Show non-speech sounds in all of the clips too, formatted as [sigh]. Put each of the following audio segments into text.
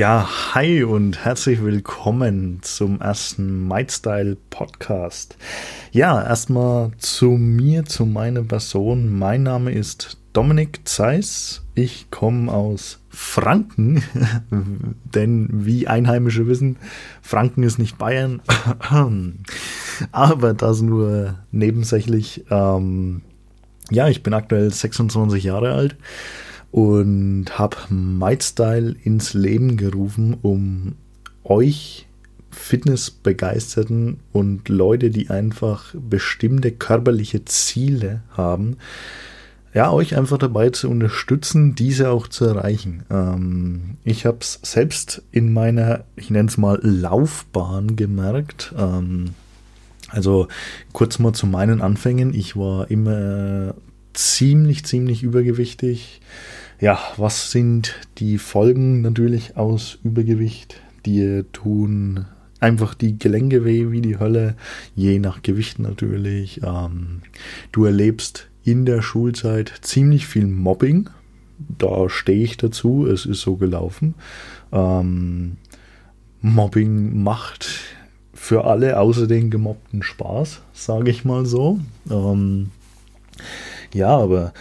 Ja, hi und herzlich willkommen zum ersten MyStyle Podcast. Ja, erstmal zu mir, zu meiner Person. Mein Name ist Dominik Zeiss. Ich komme aus Franken, [laughs] denn wie Einheimische wissen, Franken ist nicht Bayern, [clears throat] aber das nur nebensächlich. Ähm, ja, ich bin aktuell 26 Jahre alt und habe MyStyle ins Leben gerufen, um euch Fitnessbegeisterten und Leute, die einfach bestimmte körperliche Ziele haben, ja, euch einfach dabei zu unterstützen, diese auch zu erreichen. Ähm, ich habe es selbst in meiner, ich nenne es mal Laufbahn gemerkt. Ähm, also kurz mal zu meinen Anfängen. Ich war immer ziemlich, ziemlich übergewichtig. Ja, was sind die Folgen natürlich aus Übergewicht? Die tun einfach die Gelenke weh wie die Hölle, je nach Gewicht natürlich. Ähm, du erlebst in der Schulzeit ziemlich viel Mobbing. Da stehe ich dazu, es ist so gelaufen. Ähm, Mobbing macht für alle außer den Gemobbten Spaß, sage ich mal so. Ähm, ja, aber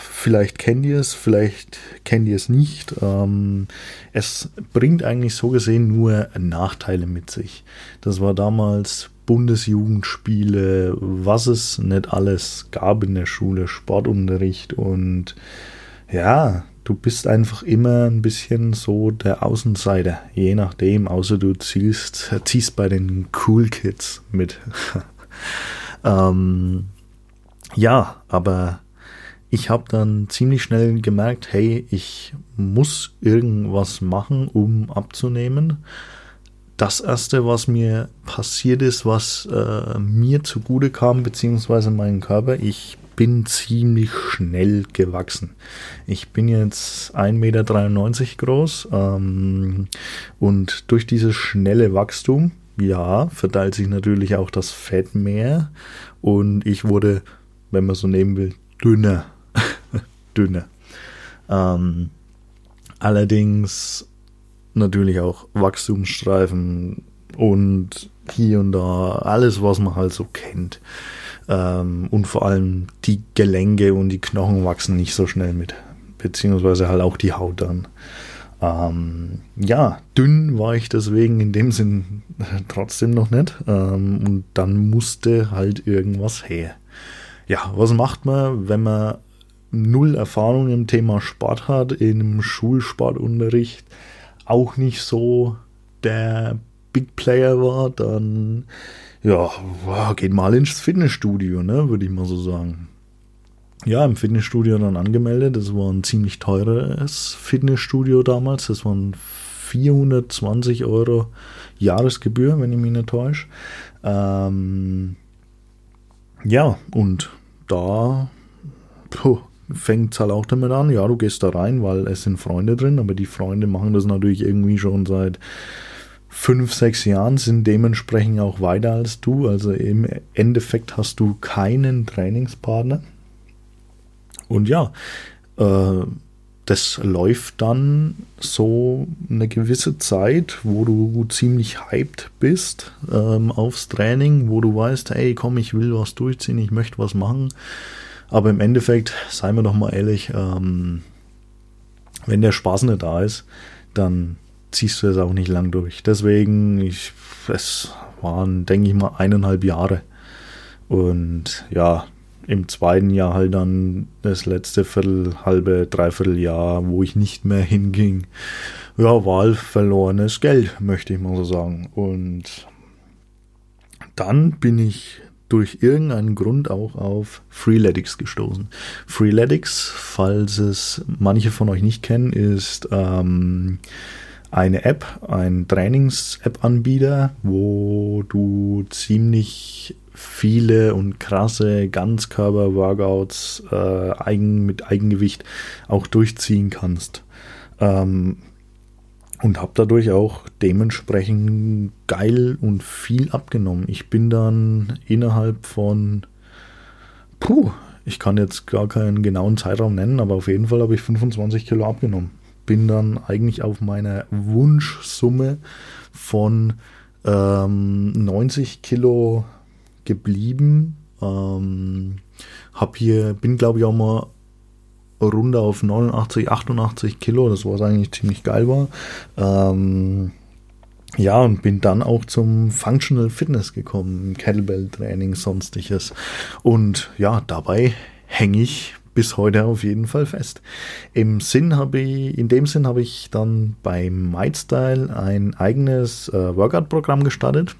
vielleicht kennt ihr es, vielleicht kennt ihr es nicht. Ähm, es bringt eigentlich so gesehen nur Nachteile mit sich. Das war damals Bundesjugendspiele, was es nicht alles gab in der Schule, Sportunterricht und ja, du bist einfach immer ein bisschen so der Außenseiter, je nachdem, außer du ziehst, ziehst bei den Cool Kids mit. [laughs] ähm, ja, aber ich habe dann ziemlich schnell gemerkt, hey, ich muss irgendwas machen, um abzunehmen. Das erste, was mir passiert ist, was äh, mir zugute kam, beziehungsweise meinen Körper, ich bin ziemlich schnell gewachsen. Ich bin jetzt 1,93 Meter groß ähm, und durch dieses schnelle Wachstum, ja, verteilt sich natürlich auch das Fett mehr und ich wurde wenn man so nehmen will, dünner. Dünner. Ähm, allerdings natürlich auch Wachstumsstreifen und hier und da alles, was man halt so kennt. Ähm, und vor allem die Gelenke und die Knochen wachsen nicht so schnell mit. Beziehungsweise halt auch die Haut dann. Ähm, ja, dünn war ich deswegen in dem Sinn [laughs] trotzdem noch nicht. Ähm, und dann musste halt irgendwas her ja, was macht man, wenn man null Erfahrung im Thema Sport hat, im Schulsportunterricht auch nicht so der Big Player war, dann ja, geht mal ins Fitnessstudio, ne, würde ich mal so sagen. Ja, im Fitnessstudio dann angemeldet. Das war ein ziemlich teures Fitnessstudio damals. Das waren 420 Euro Jahresgebühr, wenn ich mich nicht täusche. Ähm, ja, und da fängt es halt auch damit an, ja, du gehst da rein, weil es sind Freunde drin, aber die Freunde machen das natürlich irgendwie schon seit fünf, sechs Jahren, sind dementsprechend auch weiter als du. Also im Endeffekt hast du keinen Trainingspartner. Und ja, äh, das läuft dann so eine gewisse Zeit, wo du ziemlich hyped bist ähm, aufs Training, wo du weißt, hey, komm, ich will was durchziehen, ich möchte was machen. Aber im Endeffekt, seien wir doch mal ehrlich, ähm, wenn der Spaß nicht da ist, dann ziehst du es auch nicht lang durch. Deswegen, ich, es waren, denke ich mal, eineinhalb Jahre. Und ja, im zweiten Jahr halt dann das letzte Viertel, halbe, dreiviertel Jahr, wo ich nicht mehr hinging. Ja, war verlorenes Geld, möchte ich mal so sagen. Und dann bin ich durch irgendeinen Grund auch auf Freeletics gestoßen. Freeletics, falls es manche von euch nicht kennen, ist ähm, eine App, ein Trainings-App-Anbieter, wo du ziemlich viele und krasse Ganzkörper-Workouts äh, eigen, mit Eigengewicht auch durchziehen kannst. Ähm, und habe dadurch auch dementsprechend geil und viel abgenommen. Ich bin dann innerhalb von, puh, ich kann jetzt gar keinen genauen Zeitraum nennen, aber auf jeden Fall habe ich 25 Kilo abgenommen. bin dann eigentlich auf meiner Wunschsumme von ähm, 90 Kilo geblieben. Ähm, hab hier, bin glaube ich auch mal runter auf 89, 88 Kilo, das was eigentlich ziemlich geil war. Ähm, ja, und bin dann auch zum Functional Fitness gekommen, Kettlebell Training, sonstiges. Und ja, dabei hänge ich bis heute auf jeden Fall fest. Im Sinn habe ich, in dem Sinn habe ich dann beim MindStyle ein eigenes äh, Workout-Programm gestartet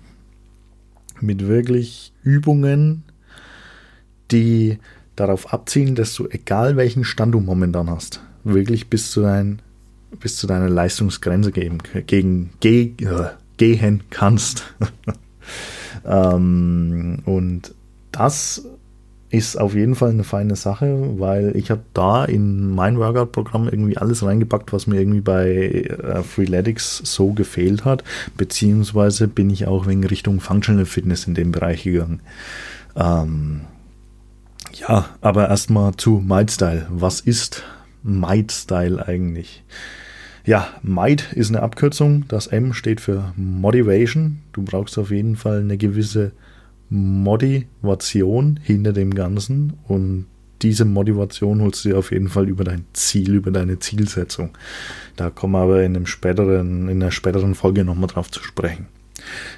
mit wirklich Übungen, die darauf abzielen, dass du, egal welchen Stand du momentan hast, wirklich bis zu, dein, bis zu deiner Leistungsgrenze geben, gegen, ge, äh, gehen kannst. [laughs] ähm, und das ist auf jeden Fall eine feine Sache, weil ich habe da in mein Workout-Programm irgendwie alles reingepackt, was mir irgendwie bei äh, Freeletics so gefehlt hat, beziehungsweise bin ich auch wegen Richtung Functional Fitness in dem Bereich gegangen. Ähm, ja, aber erstmal zu MindStyle. Was ist MindStyle eigentlich? Ja, Might ist eine Abkürzung. Das M steht für Motivation. Du brauchst auf jeden Fall eine gewisse Motivation hinter dem Ganzen und diese Motivation holst du dir auf jeden Fall über dein Ziel, über deine Zielsetzung. Da kommen wir aber in, einem späteren, in einer späteren Folge nochmal drauf zu sprechen.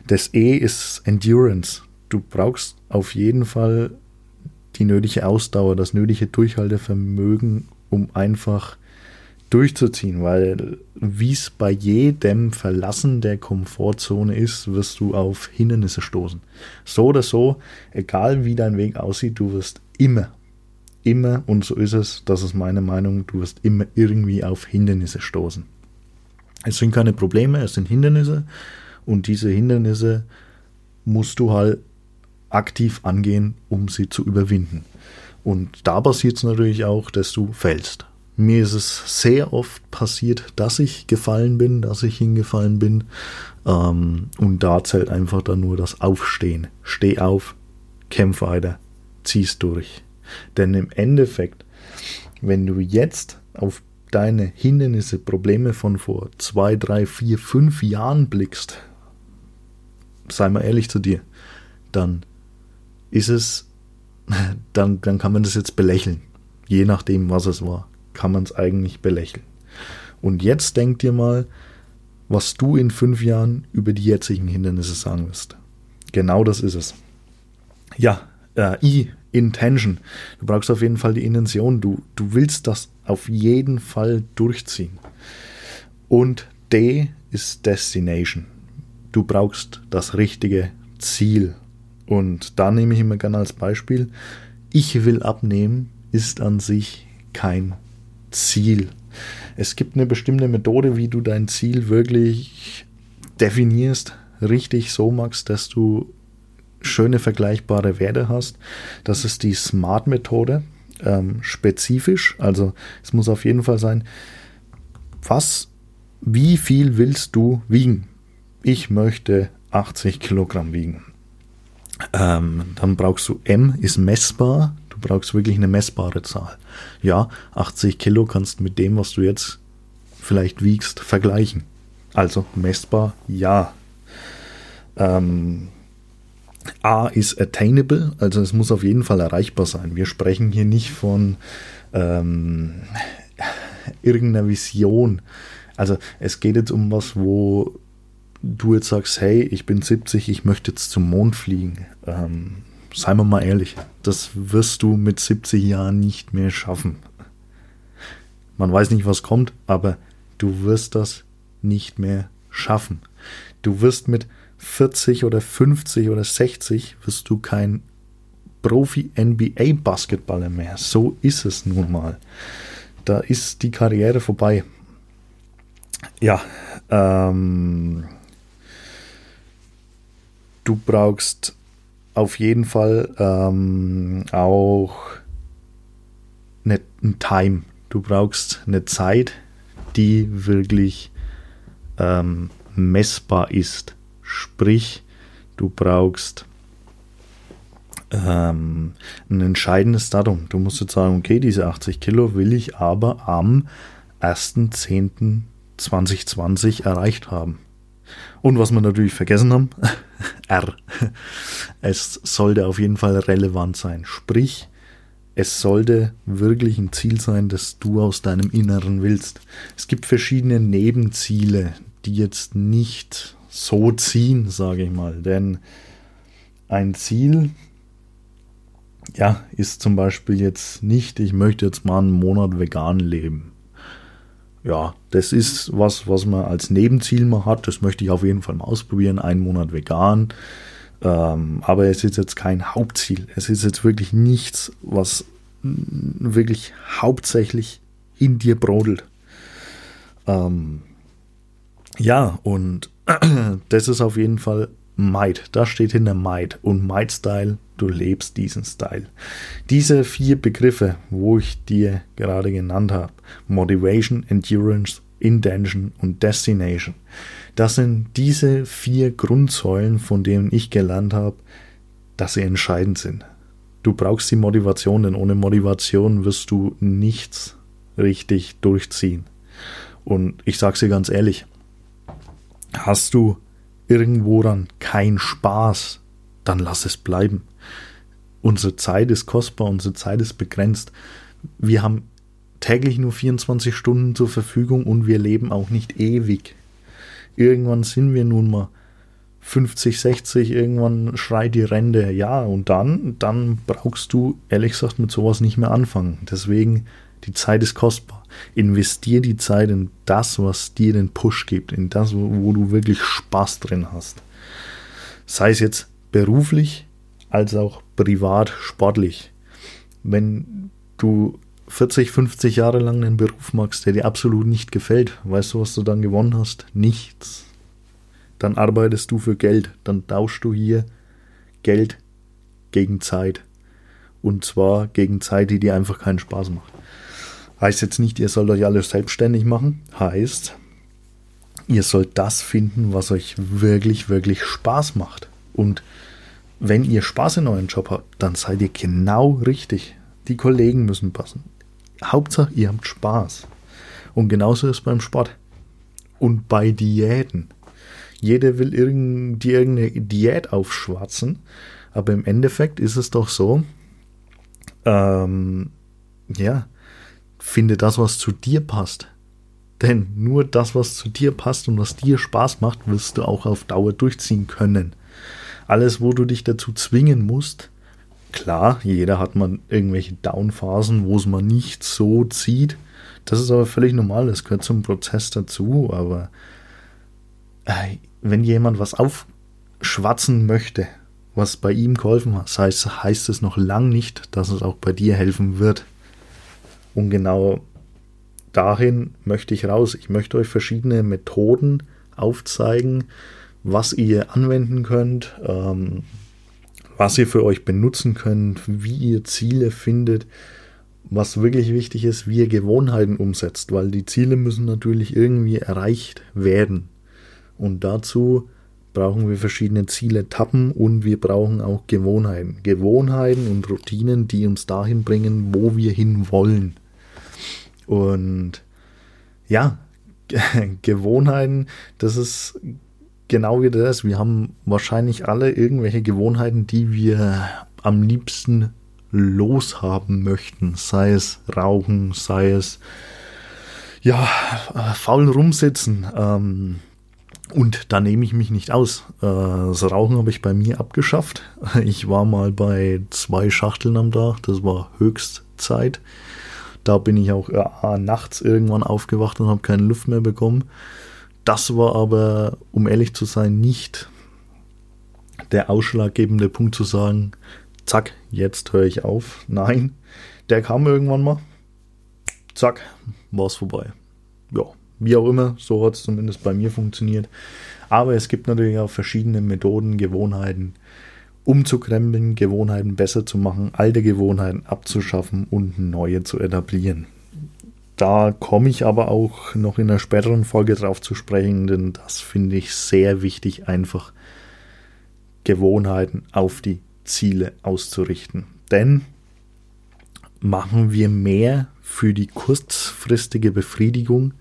Das E ist Endurance. Du brauchst auf jeden Fall die nötige Ausdauer, das nötige Durchhaltevermögen, um einfach durchzuziehen, weil wie es bei jedem Verlassen der Komfortzone ist, wirst du auf Hindernisse stoßen. So oder so, egal wie dein Weg aussieht, du wirst immer, immer, und so ist es, das ist meine Meinung, du wirst immer irgendwie auf Hindernisse stoßen. Es sind keine Probleme, es sind Hindernisse und diese Hindernisse musst du halt aktiv angehen, um sie zu überwinden. Und da passiert es natürlich auch, dass du fällst. Mir ist es sehr oft passiert, dass ich gefallen bin, dass ich hingefallen bin. Ähm, und da zählt einfach dann nur das Aufstehen. Steh auf, kämpf weiter, zieh's durch. Denn im Endeffekt, wenn du jetzt auf deine Hindernisse, Probleme von vor zwei, drei, vier, fünf Jahren blickst, sei mal ehrlich zu dir, dann ist es, dann, dann kann man das jetzt belächeln. Je nachdem, was es war kann man es eigentlich belächeln. Und jetzt denk dir mal, was du in fünf Jahren über die jetzigen Hindernisse sagen wirst. Genau das ist es. Ja, äh, I, Intention. Du brauchst auf jeden Fall die Intention. Du, du willst das auf jeden Fall durchziehen. Und D ist Destination. Du brauchst das richtige Ziel. Und da nehme ich immer gerne als Beispiel, ich will abnehmen, ist an sich kein Ziel. Es gibt eine bestimmte Methode, wie du dein Ziel wirklich definierst, richtig so machst, dass du schöne vergleichbare Werte hast. Das ist die Smart-Methode, ähm, spezifisch. Also es muss auf jeden Fall sein, was, wie viel willst du wiegen? Ich möchte 80 Kilogramm wiegen. Ähm, dann brauchst du M, ist messbar brauchst wirklich eine messbare Zahl. Ja, 80 Kilo kannst mit dem, was du jetzt vielleicht wiegst, vergleichen. Also messbar, ja. Ähm, A ist attainable, also es muss auf jeden Fall erreichbar sein. Wir sprechen hier nicht von ähm, irgendeiner Vision. Also es geht jetzt um was, wo du jetzt sagst, hey, ich bin 70, ich möchte jetzt zum Mond fliegen. Ähm, seien wir mal ehrlich, das wirst du mit 70 Jahren nicht mehr schaffen. Man weiß nicht, was kommt, aber du wirst das nicht mehr schaffen. Du wirst mit 40 oder 50 oder 60 wirst du kein Profi-NBA-Basketballer mehr. So ist es nun mal. Da ist die Karriere vorbei. Ja, ähm, du brauchst auf jeden Fall ähm, auch eine, ein Time. Du brauchst eine Zeit, die wirklich ähm, messbar ist. Sprich, du brauchst ähm, ein entscheidendes Datum. Du musst jetzt sagen, okay, diese 80 Kilo will ich aber am 1.10.2020 erreicht haben. Und was wir natürlich vergessen haben, [laughs] R. Es sollte auf jeden Fall relevant sein. Sprich, es sollte wirklich ein Ziel sein, das du aus deinem Inneren willst. Es gibt verschiedene Nebenziele, die jetzt nicht so ziehen, sage ich mal. Denn ein Ziel, ja, ist zum Beispiel jetzt nicht, ich möchte jetzt mal einen Monat vegan leben ja, das ist was, was man als Nebenziel mal hat. Das möchte ich auf jeden Fall mal ausprobieren. Einen Monat vegan. Ähm, aber es ist jetzt kein Hauptziel. Es ist jetzt wirklich nichts, was wirklich hauptsächlich in dir brodelt. Ähm, ja, und [clears throat] das ist auf jeden Fall Might. Das steht hinter Might. Und Might Style du lebst diesen Style. Diese vier Begriffe, wo ich dir gerade genannt habe, Motivation, Endurance, Intention und Destination, das sind diese vier Grundsäulen, von denen ich gelernt habe, dass sie entscheidend sind. Du brauchst die Motivation, denn ohne Motivation wirst du nichts richtig durchziehen. Und ich sage dir ganz ehrlich, hast du irgendwo dann keinen Spaß, dann lass es bleiben unsere Zeit ist kostbar, unsere Zeit ist begrenzt. Wir haben täglich nur 24 Stunden zur Verfügung und wir leben auch nicht ewig. Irgendwann sind wir nun mal 50, 60, irgendwann schreit die Rente. Ja, und dann, dann brauchst du ehrlich gesagt mit sowas nicht mehr anfangen. Deswegen, die Zeit ist kostbar. Investier die Zeit in das, was dir den Push gibt, in das, wo, du wirklich Spaß drin hast. Sei es jetzt beruflich, als auch privat, sportlich. Wenn du 40, 50 Jahre lang einen Beruf machst, der dir absolut nicht gefällt, weißt du, was du dann gewonnen hast? Nichts. Dann arbeitest du für Geld, dann tauschst du hier Geld gegen Zeit. Und zwar gegen Zeit, die dir einfach keinen Spaß macht. Heißt jetzt nicht, ihr sollt euch alles selbstständig machen. Heißt, ihr sollt das finden, was euch wirklich, wirklich Spaß macht. Und wenn ihr Spaß in eurem Job habt, dann seid ihr genau richtig. Die Kollegen müssen passen. Hauptsache, ihr habt Spaß. Und genauso ist beim Sport. Und bei Diäten. Jeder will irgend, irgendeine Diät aufschwatzen, aber im Endeffekt ist es doch so, ähm, ja, finde das, was zu dir passt. Denn nur das, was zu dir passt und was dir Spaß macht, wirst du auch auf Dauer durchziehen können. Alles, wo du dich dazu zwingen musst, klar, jeder hat man irgendwelche Downphasen, wo es mal nicht so zieht. Das ist aber völlig normal, das gehört zum Prozess dazu, aber äh, wenn jemand was aufschwatzen möchte, was bei ihm geholfen hat, heißt, heißt es noch lang nicht, dass es auch bei dir helfen wird. Und genau dahin möchte ich raus. Ich möchte euch verschiedene Methoden aufzeigen, was ihr anwenden könnt, ähm, was ihr für euch benutzen könnt, wie ihr Ziele findet. Was wirklich wichtig ist, wie ihr Gewohnheiten umsetzt, weil die Ziele müssen natürlich irgendwie erreicht werden. Und dazu brauchen wir verschiedene Ziele tappen und wir brauchen auch Gewohnheiten. Gewohnheiten und Routinen, die uns dahin bringen, wo wir hin wollen. Und ja, [laughs] Gewohnheiten, das ist genau wie das. Wir haben wahrscheinlich alle irgendwelche Gewohnheiten, die wir am liebsten loshaben möchten. Sei es Rauchen, sei es ja, faul rumsitzen. Ähm, und da nehme ich mich nicht aus. Äh, das Rauchen habe ich bei mir abgeschafft. [laughs] Ich war mal bei zwei Schachteln am Tag. Das war Höchstzeit. Da bin ich auch äh, nachts irgendwann aufgewacht und habe keine Luft mehr bekommen. Das war aber, um ehrlich zu sein, nicht der ausschlaggebende Punkt zu sagen, zack, jetzt höre ich auf. Nein, der kam irgendwann mal. Zack, war es vorbei. Ja, wie auch immer, so hat es zumindest bei mir funktioniert. Aber es gibt natürlich auch verschiedene Methoden, Gewohnheiten umzukrempeln, Gewohnheiten besser zu machen, alte Gewohnheiten abzuschaffen und neue zu etablieren. Da komme ich aber auch noch in einer späteren Folge drauf zu sprechen, denn das finde ich sehr wichtig, einfach Gewohnheiten auf die Ziele auszurichten. Denn machen wir mehr für die kurzfristige Befriedigung?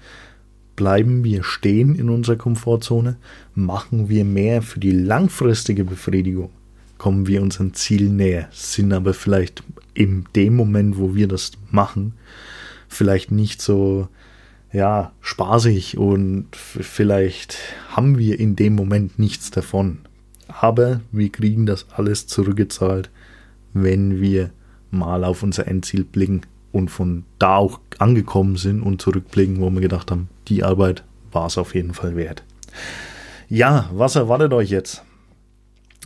Bleiben wir stehen in unserer Komfortzone? Machen wir mehr für die langfristige Befriedigung? Kommen wir unserem Ziel näher? Sind aber vielleicht in dem Moment, wo wir das machen, vielleicht nicht so ja, spaßig und vielleicht haben wir in dem Moment nichts davon. Aber wir kriegen das alles zurückgezahlt, wenn wir mal auf unser Endziel blicken und von da auch angekommen sind und zurückblicken, wo wir gedacht haben, die Arbeit war es auf jeden Fall wert. Ja, was erwartet euch jetzt?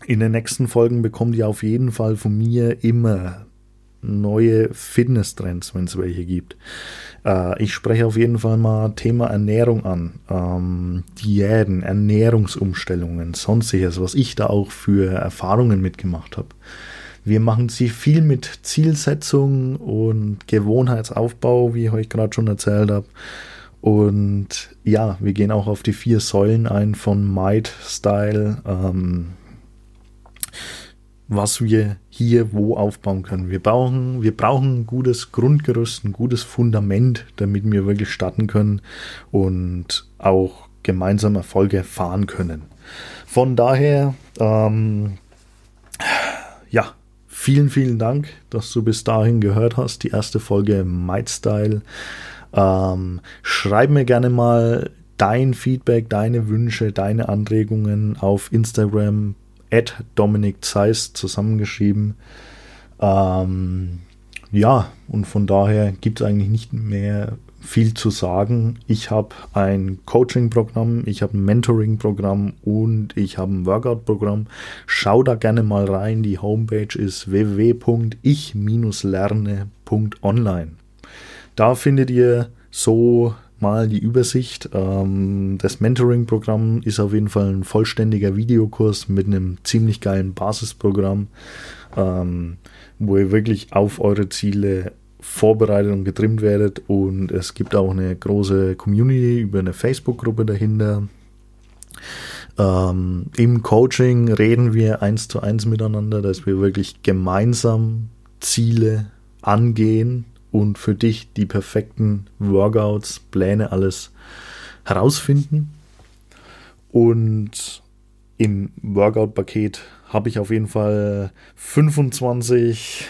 In den nächsten Folgen bekommt ihr auf jeden Fall von mir immer neue Fitness-Trends, wenn es welche gibt. Äh, ich spreche auf jeden Fall mal Thema Ernährung an. Ähm, Diäten, Ernährungsumstellungen, sonstiges, was ich da auch für Erfahrungen mitgemacht habe. Wir machen sie viel mit Zielsetzung und Gewohnheitsaufbau, wie ich euch gerade schon erzählt habe. Und ja, wir gehen auch auf die vier Säulen ein von Might Style. Ähm, was wir hier wo aufbauen können. Wir brauchen, wir brauchen ein gutes Grundgerüst, ein gutes Fundament, damit wir wirklich starten können und auch gemeinsam Erfolge fahren können. Von daher, ähm, ja, vielen, vielen Dank, dass du bis dahin gehört hast. Die erste Folge Might Style. Ähm, schreib mir gerne mal dein Feedback, deine Wünsche, deine Anregungen auf Instagram at Dominik Zeiss zusammengeschrieben. Ähm, ja, und von daher gibt es eigentlich nicht mehr viel zu sagen. Ich habe ein Coaching-Programm, ich habe ein Mentoring-Programm und ich habe ein Workout-Programm. Schau da gerne mal rein. Die Homepage ist www.ich-lerne.online. Da findet ihr so mal die Übersicht. Ähm, das Mentoring-Programm ist auf jeden Fall ein vollständiger Videokurs mit einem ziemlich geilen Basisprogramm, ähm, wo ihr wirklich auf eure Ziele vorbereitet und getrimmt werdet. Und es gibt auch eine große Community über eine Facebook-Gruppe dahinter. Ähm, Im Coaching reden wir eins zu eins miteinander, dass wir wirklich gemeinsam Ziele angehen und für dich die perfekten Workouts, Pläne, alles herausfinden. Und im Workout-Paket habe ich auf jeden Fall 25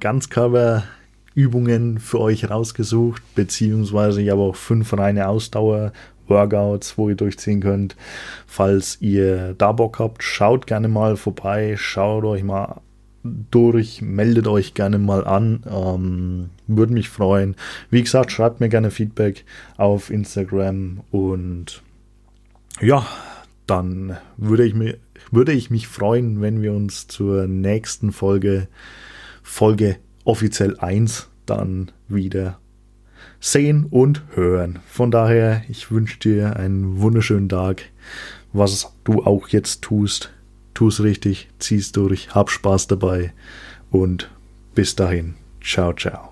Ganzkörperübungen für euch rausgesucht, beziehungsweise ich habe auch fünf reine Ausdauer-Workouts, wo ihr durchziehen könnt. Falls ihr da Bock habt, schaut gerne mal vorbei, schaut euch mal durch, meldet euch gerne mal an, ähm, würde mich freuen. Wie gesagt, schreibt mir gerne Feedback auf Instagram und ja, dann würde ich, mir, würde ich mich freuen, wenn wir uns zur nächsten Folge, Folge offiziell 1, dann wieder sehen und hören. Von daher, ich wünsche dir einen wunderschönen Tag, was du auch jetzt tust tu's richtig, zieh's durch, hab Spaß dabei und bis dahin. Ciao, ciao.